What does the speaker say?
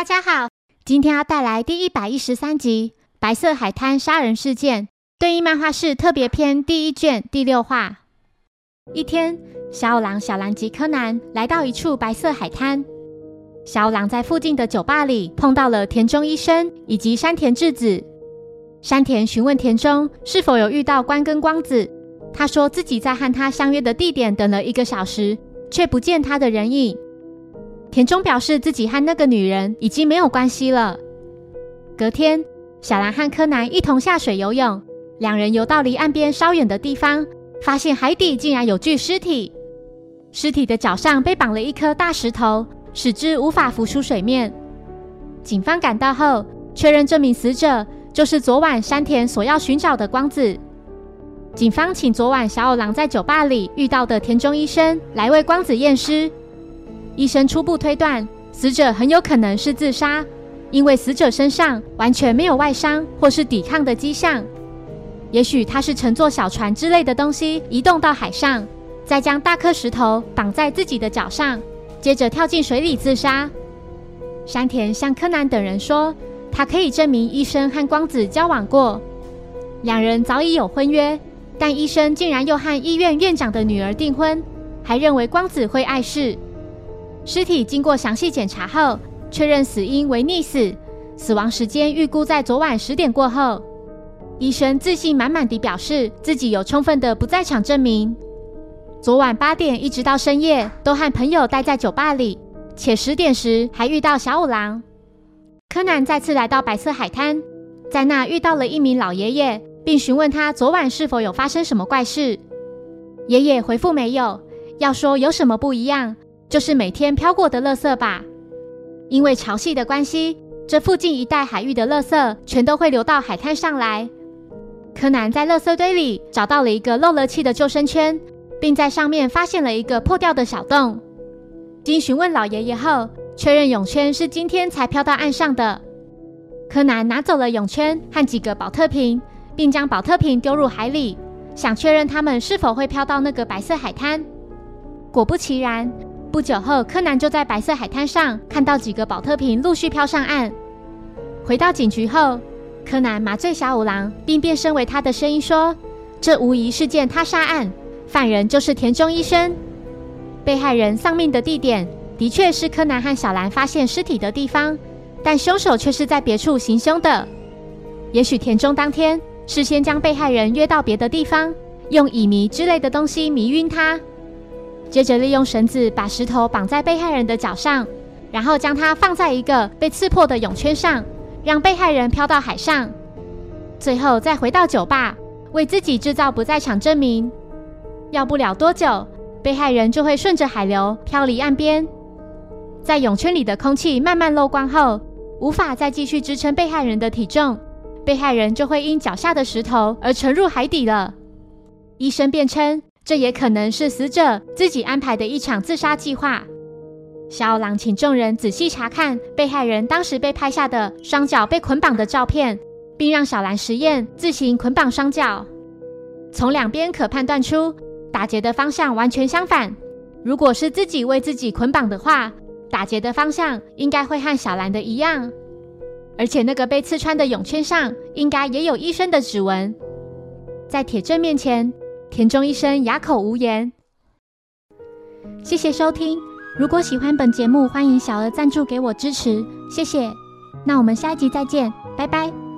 大家好，今天要带来第一百一十三集《白色海滩杀人事件》对应漫画室特别篇第一卷第六话。一天，小五郎、小兰及柯南来到一处白色海滩。小五郎在附近的酒吧里碰到了田中医生以及山田智子。山田询问田中是否有遇到关根光子，他说自己在和他相约的地点等了一个小时，却不见他的人影。田中表示自己和那个女人已经没有关系了。隔天，小兰和柯南一同下水游泳，两人游到离岸边稍远的地方，发现海底竟然有具尸体，尸体的脚上被绑了一颗大石头，使之无法浮出水面。警方赶到后，确认这名死者就是昨晚山田所要寻找的光子。警方请昨晚小五郎在酒吧里遇到的田中医生来为光子验尸。医生初步推断，死者很有可能是自杀，因为死者身上完全没有外伤或是抵抗的迹象。也许他是乘坐小船之类的东西移动到海上，再将大颗石头绑在自己的脚上，接着跳进水里自杀。山田向柯南等人说，他可以证明医生和光子交往过，两人早已有婚约，但医生竟然又和医院院长的女儿订婚，还认为光子会碍事。尸体经过详细检查后，确认死因为溺死，死亡时间预估在昨晚十点过后。医生自信满满地表示自己有充分的不在场证明。昨晚八点一直到深夜都和朋友待在酒吧里，且十点时还遇到小五郎。柯南再次来到白色海滩，在那遇到了一名老爷爷，并询问他昨晚是否有发生什么怪事。爷爷回复没有，要说有什么不一样。就是每天飘过的垃圾吧，因为潮汐的关系，这附近一带海域的垃圾全都会流到海滩上来。柯南在垃圾堆里找到了一个漏了气的救生圈，并在上面发现了一个破掉的小洞。经询问老爷爷后，确认泳圈是今天才飘到岸上的。柯南拿走了泳圈和几个保特瓶，并将保特瓶丢入海里，想确认它们是否会飘到那个白色海滩。果不其然。不久后，柯南就在白色海滩上看到几个保特瓶陆续飘上岸。回到警局后，柯南麻醉小五郎，并变身为他的声音说：“这无疑是件他杀案，犯人就是田中医生。被害人丧命的地点的确是柯南和小兰发现尸体的地方，但凶手却是在别处行凶的。也许田中当天事先将被害人约到别的地方，用乙醚之类的东西迷晕他。”接着利用绳子把石头绑在被害人的脚上，然后将它放在一个被刺破的泳圈上，让被害人飘到海上。最后再回到酒吧，为自己制造不在场证明。要不了多久，被害人就会顺着海流漂离岸边。在泳圈里的空气慢慢漏光后，无法再继续支撑被害人的体重，被害人就会因脚下的石头而沉入海底了。医生辩称。这也可能是死者自己安排的一场自杀计划。小狼请众人仔细查看被害人当时被拍下的双脚被捆绑的照片，并让小兰实验自行捆绑双脚。从两边可判断出打结的方向完全相反。如果是自己为自己捆绑的话，打结的方向应该会和小兰的一样。而且那个被刺穿的泳圈上应该也有医生的指纹。在铁证面前。田中医生哑口无言。谢谢收听，如果喜欢本节目，欢迎小额赞助给我支持，谢谢。那我们下一集再见，拜拜。